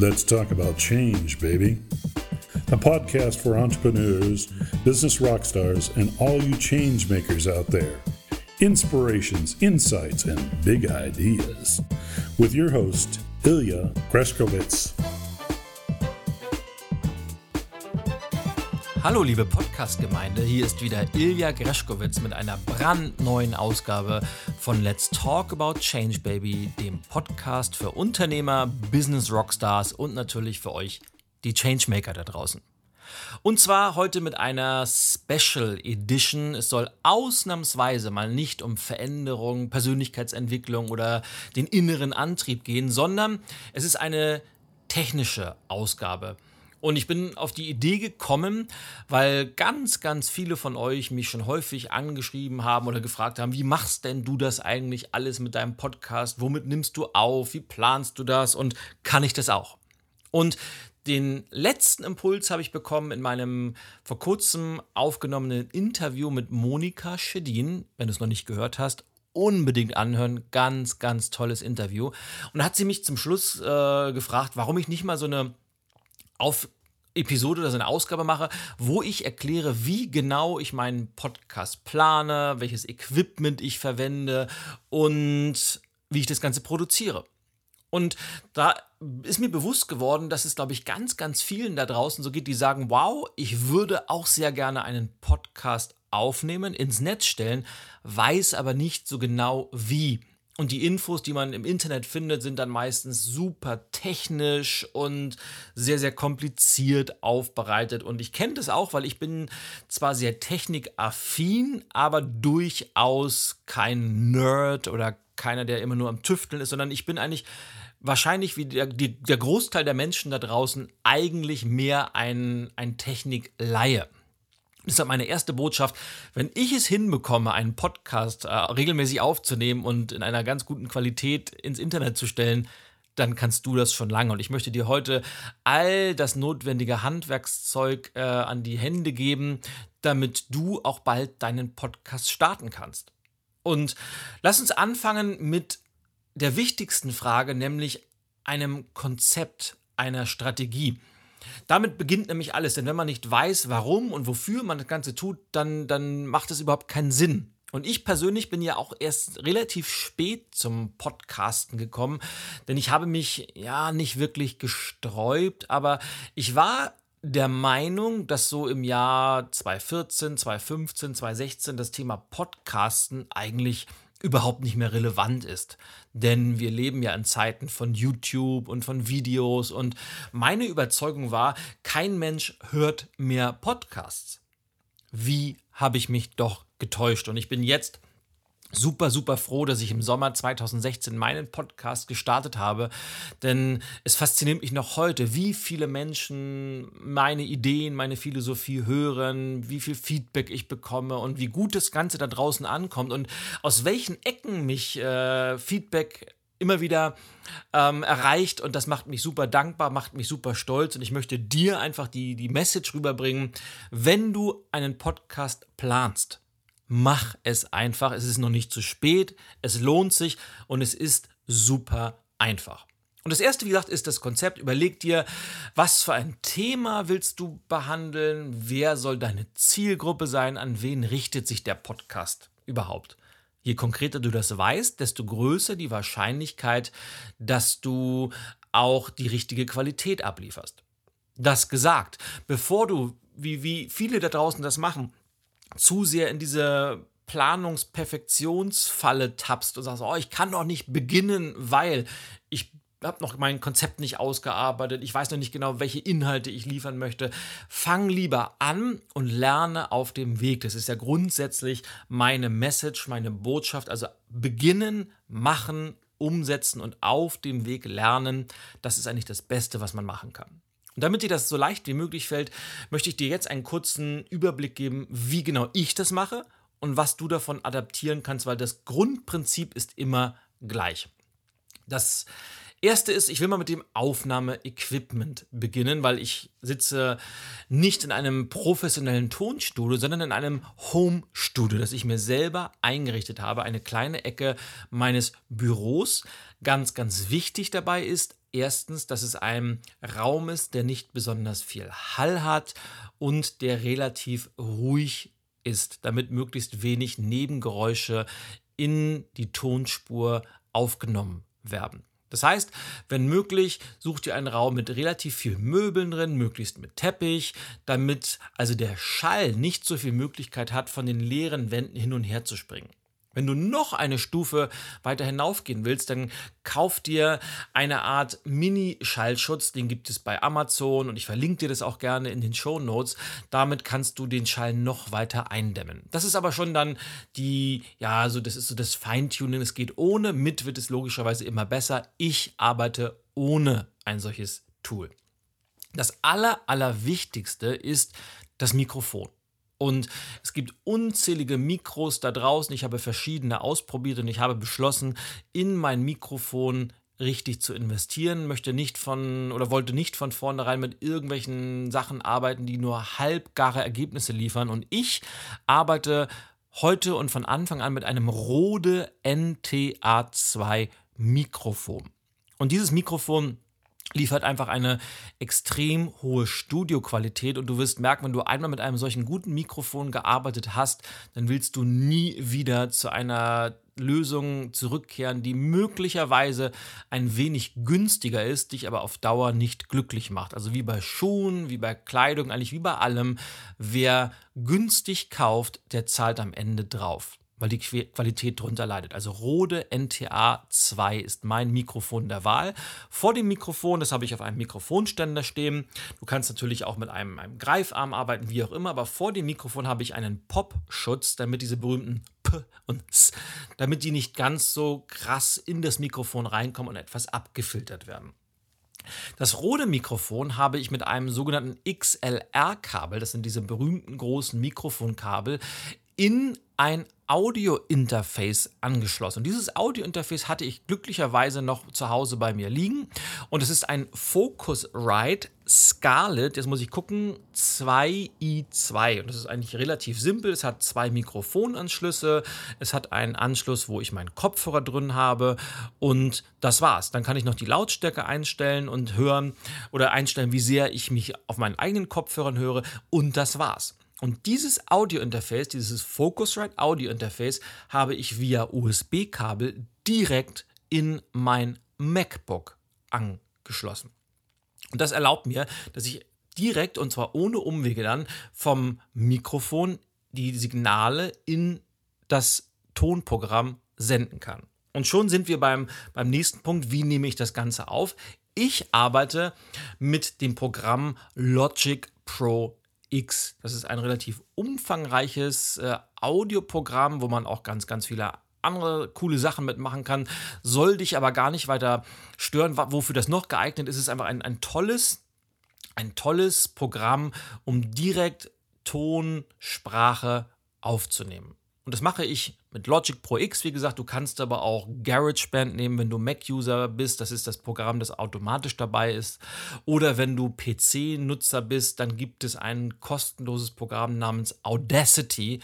Let's talk about change, baby. A podcast for entrepreneurs, business rock stars, and all you change makers out there. Inspirations, insights, and big ideas. With your host, Ilya Greskowitz. Hallo liebe Podcast-Gemeinde, hier ist wieder Ilja Greschkowitz mit einer brandneuen Ausgabe von Let's Talk About Change Baby, dem Podcast für Unternehmer, Business Rockstars und natürlich für euch, die Changemaker da draußen. Und zwar heute mit einer Special Edition. Es soll ausnahmsweise mal nicht um Veränderung, Persönlichkeitsentwicklung oder den inneren Antrieb gehen, sondern es ist eine technische Ausgabe. Und ich bin auf die Idee gekommen, weil ganz, ganz viele von euch mich schon häufig angeschrieben haben oder gefragt haben, wie machst denn du das eigentlich alles mit deinem Podcast? Womit nimmst du auf? Wie planst du das? Und kann ich das auch? Und den letzten Impuls habe ich bekommen in meinem vor kurzem aufgenommenen Interview mit Monika Schedin. Wenn du es noch nicht gehört hast, unbedingt anhören. Ganz, ganz tolles Interview. Und da hat sie mich zum Schluss äh, gefragt, warum ich nicht mal so eine auf Episode oder so eine Ausgabe mache, wo ich erkläre, wie genau ich meinen Podcast plane, welches Equipment ich verwende und wie ich das Ganze produziere. Und da ist mir bewusst geworden, dass es, glaube ich, ganz, ganz vielen da draußen so geht, die sagen, wow, ich würde auch sehr gerne einen Podcast aufnehmen, ins Netz stellen, weiß aber nicht so genau wie. Und die Infos, die man im Internet findet, sind dann meistens super technisch und sehr, sehr kompliziert aufbereitet. Und ich kenne das auch, weil ich bin zwar sehr technikaffin, aber durchaus kein Nerd oder keiner, der immer nur am Tüfteln ist, sondern ich bin eigentlich wahrscheinlich wie der, der Großteil der Menschen da draußen eigentlich mehr ein, ein Technikleihe. Deshalb meine erste Botschaft, wenn ich es hinbekomme, einen Podcast äh, regelmäßig aufzunehmen und in einer ganz guten Qualität ins Internet zu stellen, dann kannst du das schon lange. Und ich möchte dir heute all das notwendige Handwerkszeug äh, an die Hände geben, damit du auch bald deinen Podcast starten kannst. Und lass uns anfangen mit der wichtigsten Frage, nämlich einem Konzept, einer Strategie. Damit beginnt nämlich alles, denn wenn man nicht weiß, warum und wofür man das Ganze tut, dann, dann macht es überhaupt keinen Sinn. Und ich persönlich bin ja auch erst relativ spät zum Podcasten gekommen, denn ich habe mich ja nicht wirklich gesträubt, aber ich war der Meinung, dass so im Jahr 2014, 2015, 2016 das Thema Podcasten eigentlich überhaupt nicht mehr relevant ist. Denn wir leben ja in Zeiten von YouTube und von Videos und meine Überzeugung war, kein Mensch hört mehr Podcasts. Wie habe ich mich doch getäuscht? Und ich bin jetzt super, super froh, dass ich im Sommer 2016 meinen Podcast gestartet habe, denn es fasziniert mich noch heute, wie viele Menschen meine Ideen, meine Philosophie hören, wie viel Feedback ich bekomme und wie gut das Ganze da draußen ankommt und aus welchen Ecken mich äh, Feedback immer wieder ähm, erreicht und das macht mich super dankbar, macht mich super stolz und ich möchte dir einfach die, die Message rüberbringen, wenn du einen Podcast planst, mach es einfach. Es ist noch nicht zu spät, es lohnt sich und es ist super einfach. Und das erste, wie gesagt, ist das Konzept. Überleg dir, was für ein Thema willst du behandeln? Wer soll deine Zielgruppe sein? An wen richtet sich der Podcast überhaupt? Je konkreter du das weißt, desto größer die Wahrscheinlichkeit, dass du auch die richtige Qualität ablieferst. Das gesagt, bevor du, wie, wie viele da draußen das machen, zu sehr in diese Planungsperfektionsfalle tappst und sagst, oh, ich kann doch nicht beginnen, weil ich habe noch mein Konzept nicht ausgearbeitet, ich weiß noch nicht genau, welche Inhalte ich liefern möchte. Fang lieber an und lerne auf dem Weg. Das ist ja grundsätzlich meine Message, meine Botschaft. Also beginnen, machen, umsetzen und auf dem Weg lernen. Das ist eigentlich das Beste, was man machen kann. Und damit dir das so leicht wie möglich fällt, möchte ich dir jetzt einen kurzen Überblick geben, wie genau ich das mache und was du davon adaptieren kannst, weil das Grundprinzip ist immer gleich. Das erste ist, ich will mal mit dem Aufnahmeequipment beginnen, weil ich sitze nicht in einem professionellen Tonstudio, sondern in einem Home-Studio, das ich mir selber eingerichtet habe, eine kleine Ecke meines Büros. Ganz, ganz wichtig dabei ist, erstens, dass es ein Raum ist, der nicht besonders viel Hall hat und der relativ ruhig ist, damit möglichst wenig Nebengeräusche in die Tonspur aufgenommen werden. Das heißt, wenn möglich, such dir einen Raum mit relativ viel Möbeln drin, möglichst mit Teppich, damit also der Schall nicht so viel Möglichkeit hat, von den leeren Wänden hin und her zu springen. Wenn du noch eine Stufe weiter hinaufgehen willst, dann kauf dir eine Art Mini-Schallschutz. Den gibt es bei Amazon und ich verlinke dir das auch gerne in den Show Notes. Damit kannst du den Schall noch weiter eindämmen. Das ist aber schon dann die, ja, so das ist so das Feintuning. Es geht ohne, mit wird es logischerweise immer besser. Ich arbeite ohne ein solches Tool. Das aller, allerwichtigste ist das Mikrofon. Und es gibt unzählige Mikros da draußen. Ich habe verschiedene ausprobiert und ich habe beschlossen, in mein Mikrofon richtig zu investieren, möchte nicht von oder wollte nicht von vornherein mit irgendwelchen Sachen arbeiten, die nur halbgare Ergebnisse liefern. Und ich arbeite heute und von Anfang an mit einem Rode NTA2 Mikrofon. Und dieses Mikrofon liefert einfach eine extrem hohe Studioqualität und du wirst merken, wenn du einmal mit einem solchen guten Mikrofon gearbeitet hast, dann willst du nie wieder zu einer Lösung zurückkehren, die möglicherweise ein wenig günstiger ist, dich aber auf Dauer nicht glücklich macht. Also wie bei Schuhen, wie bei Kleidung, eigentlich wie bei allem, wer günstig kauft, der zahlt am Ende drauf weil die Qualität drunter leidet. Also Rode NTA 2 ist mein Mikrofon der Wahl. Vor dem Mikrofon, das habe ich auf einem Mikrofonständer stehen. Du kannst natürlich auch mit einem, einem Greifarm arbeiten, wie auch immer, aber vor dem Mikrofon habe ich einen Pop-Schutz, damit diese berühmten P und S, damit die nicht ganz so krass in das Mikrofon reinkommen und etwas abgefiltert werden. Das Rode Mikrofon habe ich mit einem sogenannten XLR-Kabel, das sind diese berühmten großen Mikrofonkabel, in ein Audio-Interface angeschlossen. Dieses Audio-Interface hatte ich glücklicherweise noch zu Hause bei mir liegen. Und es ist ein Focusrite Scarlett, jetzt muss ich gucken, 2i2. Und das ist eigentlich relativ simpel. Es hat zwei Mikrofonanschlüsse. Es hat einen Anschluss, wo ich meinen Kopfhörer drin habe. Und das war's. Dann kann ich noch die Lautstärke einstellen und hören oder einstellen, wie sehr ich mich auf meinen eigenen Kopfhörern höre. Und das war's. Und dieses Audio-Interface, dieses Focusrite Audio-Interface, habe ich via USB-Kabel direkt in mein MacBook angeschlossen. Und das erlaubt mir, dass ich direkt und zwar ohne Umwege dann vom Mikrofon die Signale in das Tonprogramm senden kann. Und schon sind wir beim, beim nächsten Punkt, wie nehme ich das Ganze auf? Ich arbeite mit dem Programm Logic Pro X. Das ist ein relativ umfangreiches äh, Audioprogramm, wo man auch ganz, ganz viele andere coole Sachen mitmachen kann. Soll dich aber gar nicht weiter stören. Wofür das noch geeignet ist, ist einfach ein, ein tolles, ein tolles Programm, um direkt Ton, Sprache aufzunehmen. Und das mache ich mit Logic Pro X, wie gesagt. Du kannst aber auch GarageBand nehmen, wenn du Mac-User bist. Das ist das Programm, das automatisch dabei ist. Oder wenn du PC-Nutzer bist, dann gibt es ein kostenloses Programm namens Audacity,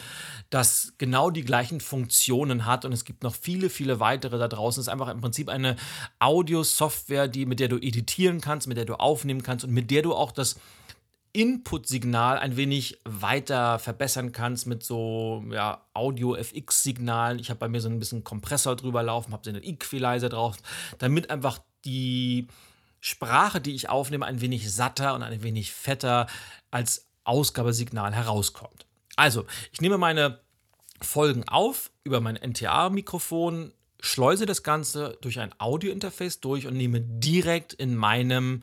das genau die gleichen Funktionen hat. Und es gibt noch viele, viele weitere da draußen. Es ist einfach im Prinzip eine Audio-Software, mit der du editieren kannst, mit der du aufnehmen kannst und mit der du auch das Input-Signal ein wenig weiter verbessern kannst mit so ja, Audio-FX-Signalen. Ich habe bei mir so ein bisschen Kompressor drüber laufen, habe so einen Equalizer drauf, damit einfach die Sprache, die ich aufnehme, ein wenig satter und ein wenig fetter als Ausgabesignal herauskommt. Also, ich nehme meine Folgen auf über mein NTA-Mikrofon, schleuse das Ganze durch ein Audio-Interface durch und nehme direkt in meinem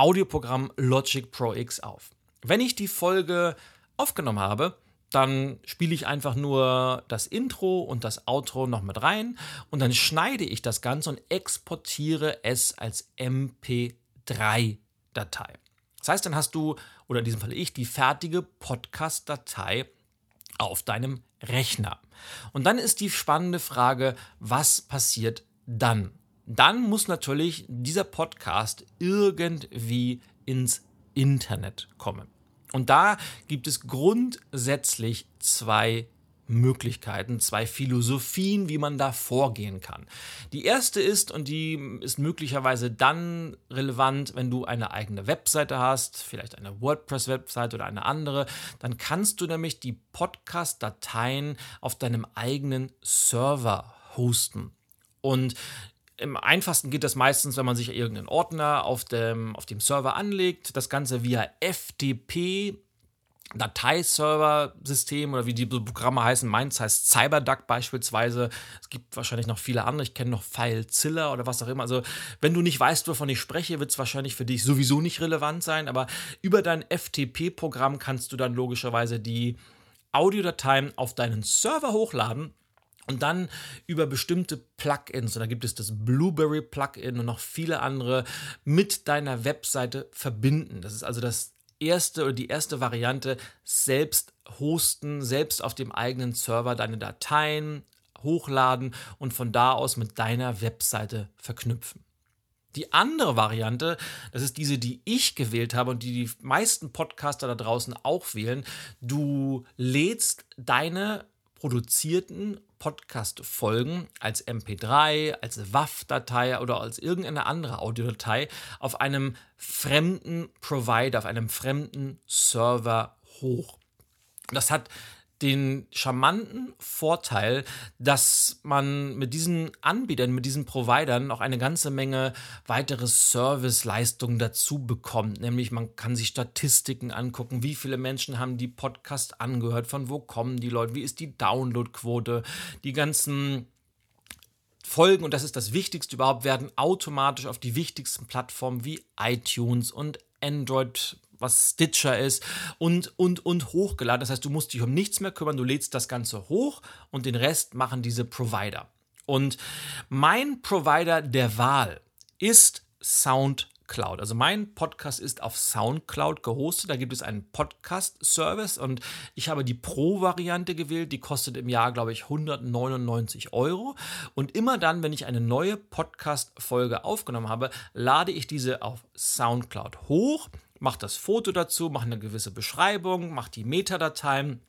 Audioprogramm Logic Pro X auf. Wenn ich die Folge aufgenommen habe, dann spiele ich einfach nur das Intro und das Outro noch mit rein und dann schneide ich das Ganze und exportiere es als MP3-Datei. Das heißt, dann hast du, oder in diesem Fall ich, die fertige Podcast-Datei auf deinem Rechner. Und dann ist die spannende Frage, was passiert dann? Dann muss natürlich dieser Podcast irgendwie ins Internet kommen. Und da gibt es grundsätzlich zwei Möglichkeiten, zwei Philosophien, wie man da vorgehen kann. Die erste ist, und die ist möglicherweise dann relevant, wenn du eine eigene Webseite hast, vielleicht eine WordPress-Webseite oder eine andere, dann kannst du nämlich die Podcast-Dateien auf deinem eigenen Server hosten. Und im einfachsten geht das meistens, wenn man sich irgendeinen Ordner auf dem, auf dem Server anlegt, das Ganze via FTP Dateiserver-System oder wie die Programme heißen. Meins heißt CyberDuck beispielsweise. Es gibt wahrscheinlich noch viele andere. Ich kenne noch FileZilla oder was auch immer. Also, wenn du nicht weißt, wovon ich spreche, wird es wahrscheinlich für dich sowieso nicht relevant sein. Aber über dein FTP-Programm kannst du dann logischerweise die Audiodateien auf deinen Server hochladen und dann über bestimmte Plugins, und da gibt es das Blueberry Plugin und noch viele andere, mit deiner Webseite verbinden. Das ist also das erste oder die erste Variante, selbst hosten, selbst auf dem eigenen Server deine Dateien hochladen und von da aus mit deiner Webseite verknüpfen. Die andere Variante, das ist diese, die ich gewählt habe und die die meisten Podcaster da draußen auch wählen. Du lädst deine produzierten Podcast-Folgen als MP3, als WAV-Datei oder als irgendeine andere Audiodatei auf einem fremden Provider, auf einem fremden Server hoch. Das hat den charmanten Vorteil, dass man mit diesen Anbietern, mit diesen Providern noch eine ganze Menge weitere Serviceleistungen dazu bekommt. Nämlich man kann sich Statistiken angucken, wie viele Menschen haben die Podcast angehört, von wo kommen die Leute, wie ist die Downloadquote, die ganzen Folgen, und das ist das Wichtigste überhaupt, werden automatisch auf die wichtigsten Plattformen wie iTunes und Android was Stitcher ist und, und, und hochgeladen. Das heißt, du musst dich um nichts mehr kümmern, du lädst das Ganze hoch und den Rest machen diese Provider. Und mein Provider der Wahl ist SoundCloud. Also mein Podcast ist auf SoundCloud gehostet. Da gibt es einen Podcast-Service und ich habe die Pro-Variante gewählt. Die kostet im Jahr, glaube ich, 199 Euro. Und immer dann, wenn ich eine neue Podcast-Folge aufgenommen habe, lade ich diese auf SoundCloud hoch macht das Foto dazu, macht eine gewisse Beschreibung, macht die Metadateien.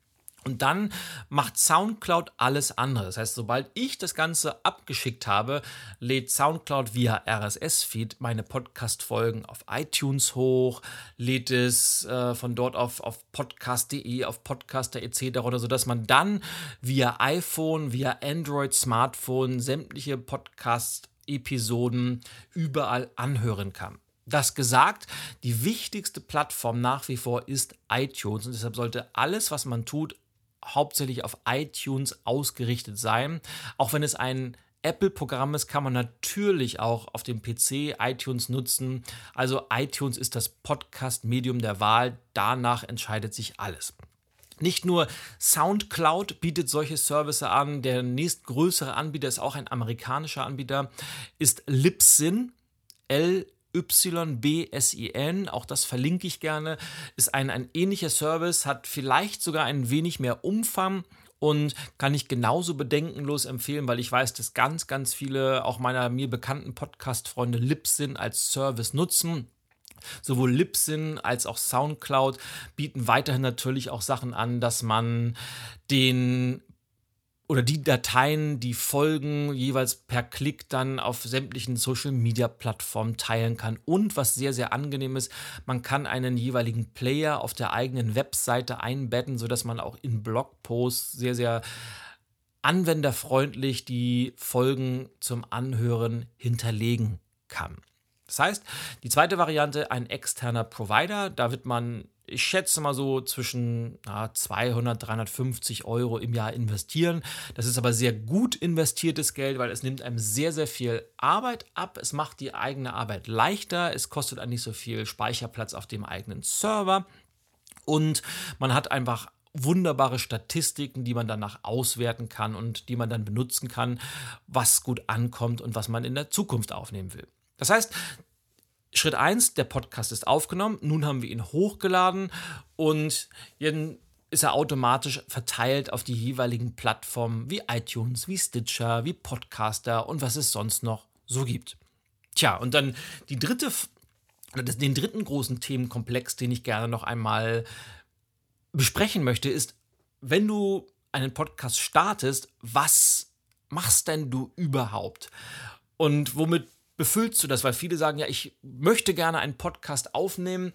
Und dann macht SoundCloud alles andere. Das heißt, sobald ich das Ganze abgeschickt habe, lädt SoundCloud via RSS-Feed meine Podcast-Folgen auf iTunes hoch, lädt es äh, von dort auf, auf podcast.de, auf Podcaster etc. oder sodass man dann via iPhone, via Android-Smartphone sämtliche Podcast-Episoden überall anhören kann. Das gesagt, die wichtigste Plattform nach wie vor ist iTunes und deshalb sollte alles, was man tut, hauptsächlich auf iTunes ausgerichtet sein. Auch wenn es ein Apple-Programm ist, kann man natürlich auch auf dem PC iTunes nutzen. Also iTunes ist das Podcast-Medium der Wahl. Danach entscheidet sich alles. Nicht nur SoundCloud bietet solche Services an, der nächstgrößere Anbieter ist auch ein amerikanischer Anbieter, ist Libsyn. L YBSIN, auch das verlinke ich gerne, ist ein, ein ähnlicher Service, hat vielleicht sogar ein wenig mehr Umfang und kann ich genauso bedenkenlos empfehlen, weil ich weiß, dass ganz, ganz viele auch meiner mir bekannten Podcast-Freunde Libsyn als Service nutzen. Sowohl Libsyn als auch SoundCloud bieten weiterhin natürlich auch Sachen an, dass man den oder die Dateien, die Folgen jeweils per Klick dann auf sämtlichen Social Media Plattformen teilen kann. Und was sehr, sehr angenehm ist, man kann einen jeweiligen Player auf der eigenen Webseite einbetten, sodass man auch in Blogposts sehr, sehr anwenderfreundlich die Folgen zum Anhören hinterlegen kann. Das heißt, die zweite Variante, ein externer Provider, da wird man ich schätze mal so zwischen na, 200, 350 Euro im Jahr investieren. Das ist aber sehr gut investiertes Geld, weil es nimmt einem sehr, sehr viel Arbeit ab. Es macht die eigene Arbeit leichter. Es kostet einem nicht so viel Speicherplatz auf dem eigenen Server. Und man hat einfach wunderbare Statistiken, die man danach auswerten kann und die man dann benutzen kann, was gut ankommt und was man in der Zukunft aufnehmen will. Das heißt, Schritt 1, der Podcast ist aufgenommen, nun haben wir ihn hochgeladen und jetzt ist er automatisch verteilt auf die jeweiligen Plattformen wie iTunes, wie Stitcher, wie Podcaster und was es sonst noch so gibt. Tja, und dann die dritte, den dritten großen Themenkomplex, den ich gerne noch einmal besprechen möchte, ist, wenn du einen Podcast startest, was machst denn du überhaupt? Und womit befüllst du das? Weil viele sagen, ja, ich möchte gerne einen Podcast aufnehmen,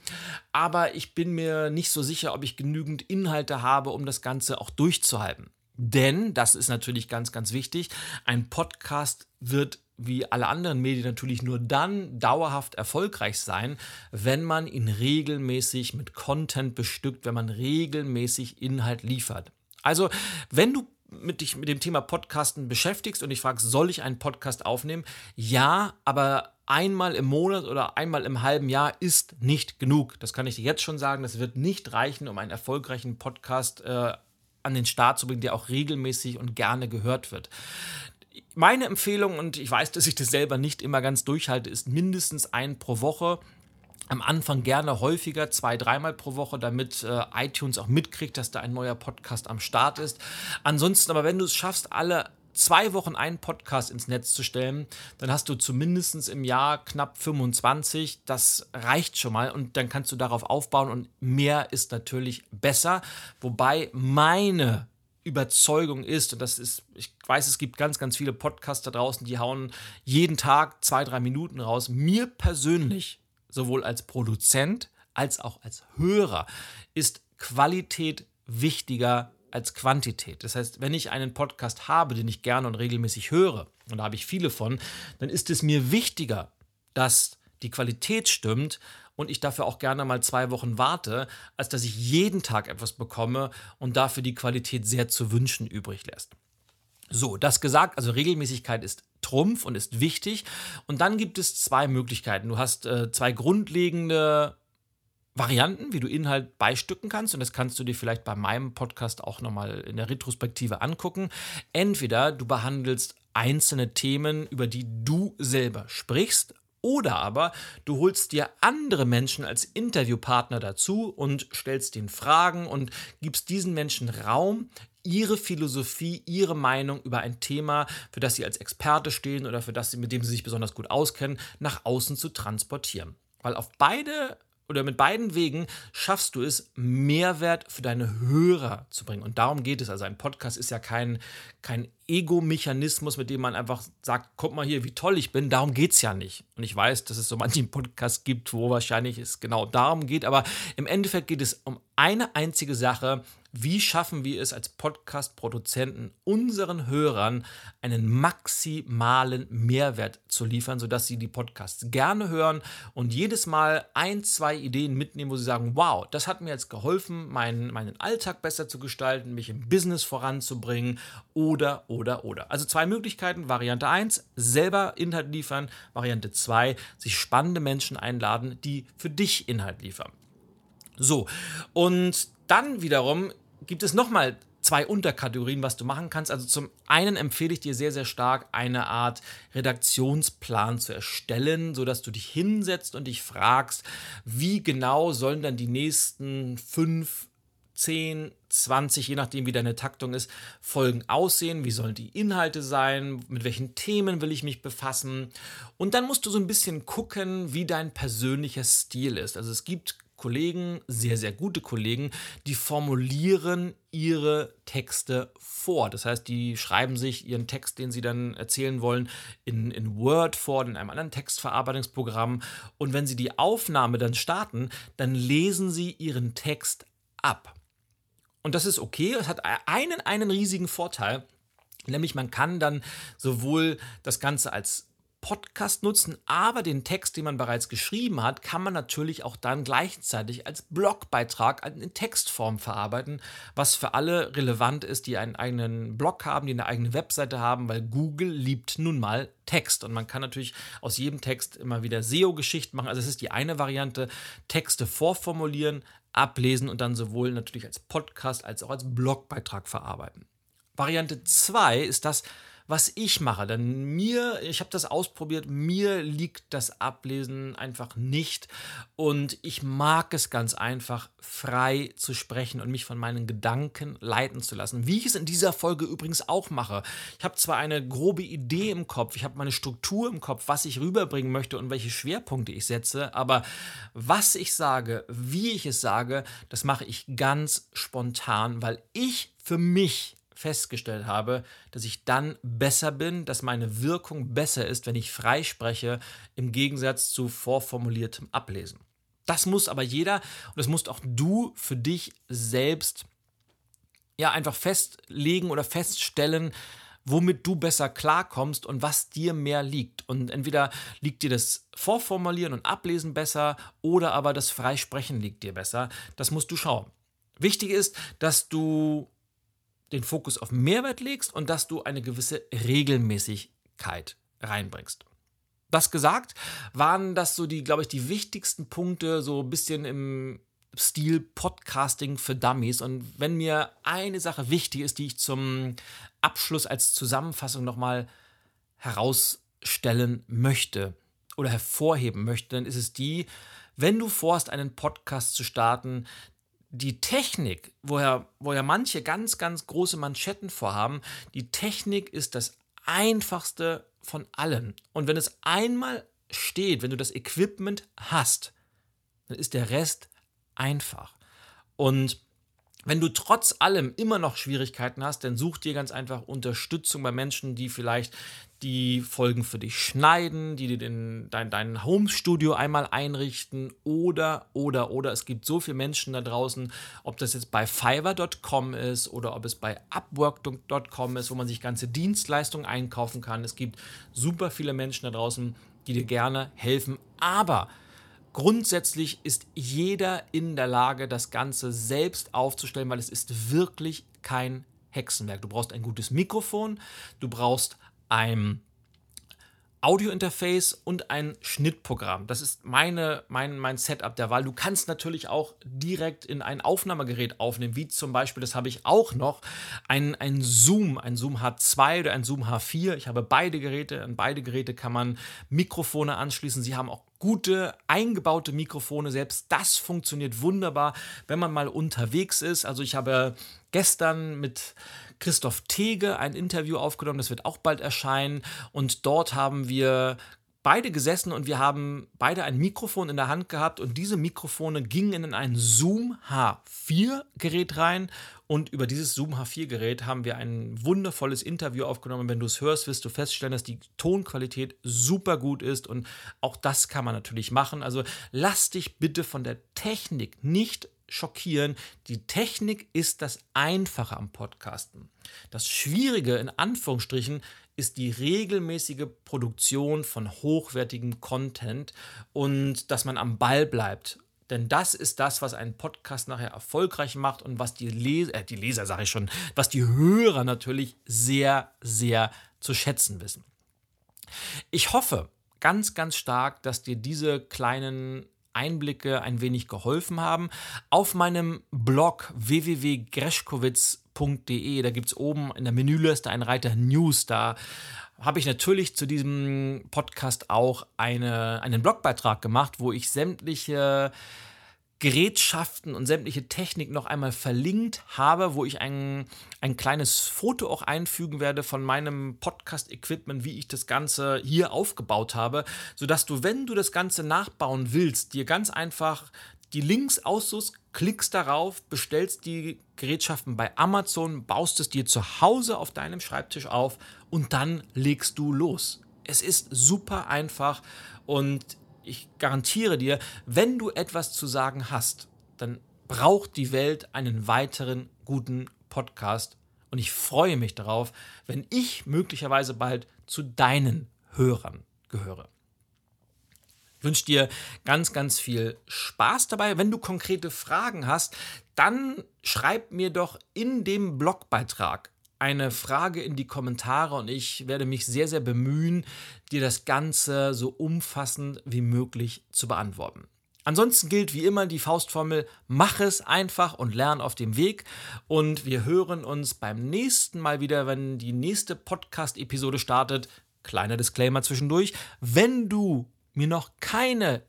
aber ich bin mir nicht so sicher, ob ich genügend Inhalte habe, um das Ganze auch durchzuhalten. Denn, das ist natürlich ganz, ganz wichtig, ein Podcast wird wie alle anderen Medien natürlich nur dann dauerhaft erfolgreich sein, wenn man ihn regelmäßig mit Content bestückt, wenn man regelmäßig Inhalt liefert. Also, wenn du mit dich mit dem Thema Podcasten beschäftigst und dich fragst, soll ich einen Podcast aufnehmen? Ja, aber einmal im Monat oder einmal im halben Jahr ist nicht genug. Das kann ich dir jetzt schon sagen. Das wird nicht reichen, um einen erfolgreichen Podcast äh, an den Start zu bringen, der auch regelmäßig und gerne gehört wird. Meine Empfehlung, und ich weiß, dass ich das selber nicht immer ganz durchhalte, ist mindestens ein pro Woche am Anfang gerne häufiger, zwei, dreimal pro Woche, damit äh, iTunes auch mitkriegt, dass da ein neuer Podcast am Start ist. Ansonsten aber, wenn du es schaffst, alle zwei Wochen einen Podcast ins Netz zu stellen, dann hast du zumindest im Jahr knapp 25. Das reicht schon mal und dann kannst du darauf aufbauen und mehr ist natürlich besser. Wobei meine Überzeugung ist, und das ist, ich weiß, es gibt ganz, ganz viele Podcasts da draußen, die hauen jeden Tag zwei, drei Minuten raus. Mir persönlich sowohl als Produzent als auch als Hörer ist Qualität wichtiger als Quantität. Das heißt, wenn ich einen Podcast habe, den ich gerne und regelmäßig höre, und da habe ich viele von, dann ist es mir wichtiger, dass die Qualität stimmt und ich dafür auch gerne mal zwei Wochen warte, als dass ich jeden Tag etwas bekomme und dafür die Qualität sehr zu wünschen übrig lässt. So, das gesagt, also Regelmäßigkeit ist Trumpf und ist wichtig. Und dann gibt es zwei Möglichkeiten. Du hast äh, zwei grundlegende Varianten, wie du Inhalt beistücken kannst. Und das kannst du dir vielleicht bei meinem Podcast auch nochmal in der Retrospektive angucken. Entweder du behandelst einzelne Themen, über die du selber sprichst, oder aber du holst dir andere Menschen als Interviewpartner dazu und stellst den Fragen und gibst diesen Menschen Raum, ihre Philosophie, ihre Meinung über ein Thema, für das sie als Experte stehen oder für das sie, mit dem sie sich besonders gut auskennen, nach außen zu transportieren. Weil auf beide oder mit beiden Wegen schaffst du es, Mehrwert für deine Hörer zu bringen. Und darum geht es. Also ein Podcast ist ja kein, kein Ego-Mechanismus, mit dem man einfach sagt, guck mal hier, wie toll ich bin. Darum geht es ja nicht. Und ich weiß, dass es so manchen Podcast gibt, wo wahrscheinlich es genau darum geht. Aber im Endeffekt geht es um eine einzige Sache, wie schaffen wir es als Podcast-Produzenten unseren Hörern einen maximalen Mehrwert zu liefern, sodass sie die Podcasts gerne hören und jedes Mal ein, zwei Ideen mitnehmen, wo sie sagen, wow, das hat mir jetzt geholfen, meinen, meinen Alltag besser zu gestalten, mich im Business voranzubringen oder, oder, oder. Also zwei Möglichkeiten. Variante 1, selber Inhalt liefern. Variante 2, sich spannende Menschen einladen, die für dich Inhalt liefern. So, und dann wiederum gibt es nochmal zwei Unterkategorien, was du machen kannst. Also zum einen empfehle ich dir sehr, sehr stark, eine Art Redaktionsplan zu erstellen, sodass du dich hinsetzt und dich fragst, wie genau sollen dann die nächsten fünf, zehn, 20, je nachdem wie deine Taktung ist, Folgen aussehen, wie sollen die Inhalte sein, mit welchen Themen will ich mich befassen. Und dann musst du so ein bisschen gucken, wie dein persönlicher Stil ist. Also es gibt Kollegen, sehr, sehr gute Kollegen, die formulieren ihre Texte vor. Das heißt, die schreiben sich ihren Text, den sie dann erzählen wollen, in, in Word vor, in einem anderen Textverarbeitungsprogramm. Und wenn sie die Aufnahme dann starten, dann lesen sie ihren Text ab. Und das ist okay. Es hat einen, einen riesigen Vorteil. Nämlich man kann dann sowohl das Ganze als Podcast nutzen, aber den Text, den man bereits geschrieben hat, kann man natürlich auch dann gleichzeitig als Blogbeitrag in Textform verarbeiten, was für alle relevant ist, die einen eigenen Blog haben, die eine eigene Webseite haben, weil Google liebt nun mal Text und man kann natürlich aus jedem Text immer wieder SEO-Geschichten machen. Also es ist die eine Variante, Texte vorformulieren, ablesen und dann sowohl natürlich als Podcast als auch als Blogbeitrag verarbeiten. Variante 2 ist das, was ich mache. Denn mir, ich habe das ausprobiert, mir liegt das Ablesen einfach nicht. Und ich mag es ganz einfach, frei zu sprechen und mich von meinen Gedanken leiten zu lassen. Wie ich es in dieser Folge übrigens auch mache. Ich habe zwar eine grobe Idee im Kopf, ich habe meine Struktur im Kopf, was ich rüberbringen möchte und welche Schwerpunkte ich setze, aber was ich sage, wie ich es sage, das mache ich ganz spontan, weil ich für mich festgestellt habe, dass ich dann besser bin, dass meine Wirkung besser ist, wenn ich frei spreche, im Gegensatz zu vorformuliertem Ablesen. Das muss aber jeder und das musst auch du für dich selbst ja einfach festlegen oder feststellen, womit du besser klarkommst und was dir mehr liegt. Und entweder liegt dir das Vorformulieren und Ablesen besser oder aber das Freisprechen liegt dir besser. Das musst du schauen. Wichtig ist, dass du den Fokus auf Mehrwert legst und dass du eine gewisse Regelmäßigkeit reinbringst. Das gesagt, waren das so die, glaube ich, die wichtigsten Punkte, so ein bisschen im Stil Podcasting für Dummies. Und wenn mir eine Sache wichtig ist, die ich zum Abschluss als Zusammenfassung nochmal herausstellen möchte oder hervorheben möchte, dann ist es die, wenn du vorhast, einen Podcast zu starten, die Technik, wo ja, wo ja manche ganz, ganz große Manschetten vorhaben, die Technik ist das einfachste von allen. Und wenn es einmal steht, wenn du das Equipment hast, dann ist der Rest einfach. Und wenn du trotz allem immer noch Schwierigkeiten hast, dann such dir ganz einfach Unterstützung bei Menschen, die vielleicht die Folgen für dich schneiden, die dir den, dein, dein Home-Studio einmal einrichten oder, oder, oder. Es gibt so viele Menschen da draußen, ob das jetzt bei Fiverr.com ist oder ob es bei Upwork.com ist, wo man sich ganze Dienstleistungen einkaufen kann. Es gibt super viele Menschen da draußen, die dir gerne helfen. Aber Grundsätzlich ist jeder in der Lage, das Ganze selbst aufzustellen, weil es ist wirklich kein Hexenwerk. Du brauchst ein gutes Mikrofon, du brauchst ein Audiointerface und ein Schnittprogramm. Das ist meine, mein, mein Setup der Wahl. Du kannst natürlich auch direkt in ein Aufnahmegerät aufnehmen, wie zum Beispiel, das habe ich auch noch, ein, ein Zoom, ein Zoom H2 oder ein Zoom H4. Ich habe beide Geräte. An beide Geräte kann man Mikrofone anschließen. Sie haben auch gute eingebaute Mikrofone. Selbst das funktioniert wunderbar, wenn man mal unterwegs ist. Also ich habe gestern mit Christoph Tege ein Interview aufgenommen, das wird auch bald erscheinen. Und dort haben wir beide gesessen und wir haben beide ein Mikrofon in der Hand gehabt und diese Mikrofone gingen in ein Zoom H4 Gerät rein und über dieses Zoom H4 Gerät haben wir ein wundervolles Interview aufgenommen. Wenn du es hörst, wirst du feststellen, dass die Tonqualität super gut ist und auch das kann man natürlich machen. Also lass dich bitte von der Technik nicht schockieren. Die Technik ist das Einfache am Podcasten. Das Schwierige in Anführungsstrichen ist die regelmäßige Produktion von hochwertigem Content und dass man am Ball bleibt. Denn das ist das, was einen Podcast nachher erfolgreich macht und was die Leser, äh, die Leser sage ich schon, was die Hörer natürlich sehr, sehr zu schätzen wissen. Ich hoffe ganz, ganz stark, dass dir diese kleinen Einblicke ein wenig geholfen haben. Auf meinem Blog www.greschkowitz.de, da gibt es oben in der Menüliste einen Reiter News. Da habe ich natürlich zu diesem Podcast auch eine, einen Blogbeitrag gemacht, wo ich sämtliche Gerätschaften und sämtliche Technik noch einmal verlinkt habe, wo ich ein, ein kleines Foto auch einfügen werde von meinem Podcast-Equipment, wie ich das Ganze hier aufgebaut habe, sodass du, wenn du das Ganze nachbauen willst, dir ganz einfach die Links aussuchst, klickst darauf, bestellst die Gerätschaften bei Amazon, baust es dir zu Hause auf deinem Schreibtisch auf und dann legst du los. Es ist super einfach und ich garantiere dir, wenn du etwas zu sagen hast, dann braucht die Welt einen weiteren guten Podcast. Und ich freue mich darauf, wenn ich möglicherweise bald zu deinen Hörern gehöre. Ich wünsche dir ganz, ganz viel Spaß dabei. Wenn du konkrete Fragen hast, dann schreib mir doch in dem Blogbeitrag eine Frage in die Kommentare und ich werde mich sehr, sehr bemühen, dir das Ganze so umfassend wie möglich zu beantworten. Ansonsten gilt wie immer die Faustformel, mach es einfach und lern auf dem Weg. Und wir hören uns beim nächsten Mal wieder, wenn die nächste Podcast-Episode startet. Kleiner Disclaimer zwischendurch. Wenn du mir noch keine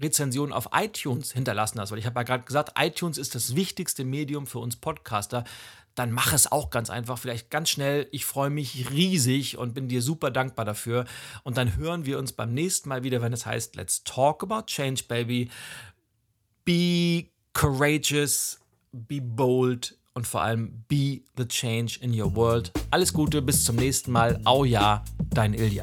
Rezension auf iTunes hinterlassen hast, weil ich habe ja gerade gesagt, iTunes ist das wichtigste Medium für uns Podcaster, dann mach es auch ganz einfach, vielleicht ganz schnell. Ich freue mich riesig und bin dir super dankbar dafür. Und dann hören wir uns beim nächsten Mal wieder, wenn es heißt, Let's Talk About Change, Baby. Be courageous, be bold und vor allem be the change in your world. Alles Gute, bis zum nächsten Mal. Au ja, dein Ilja.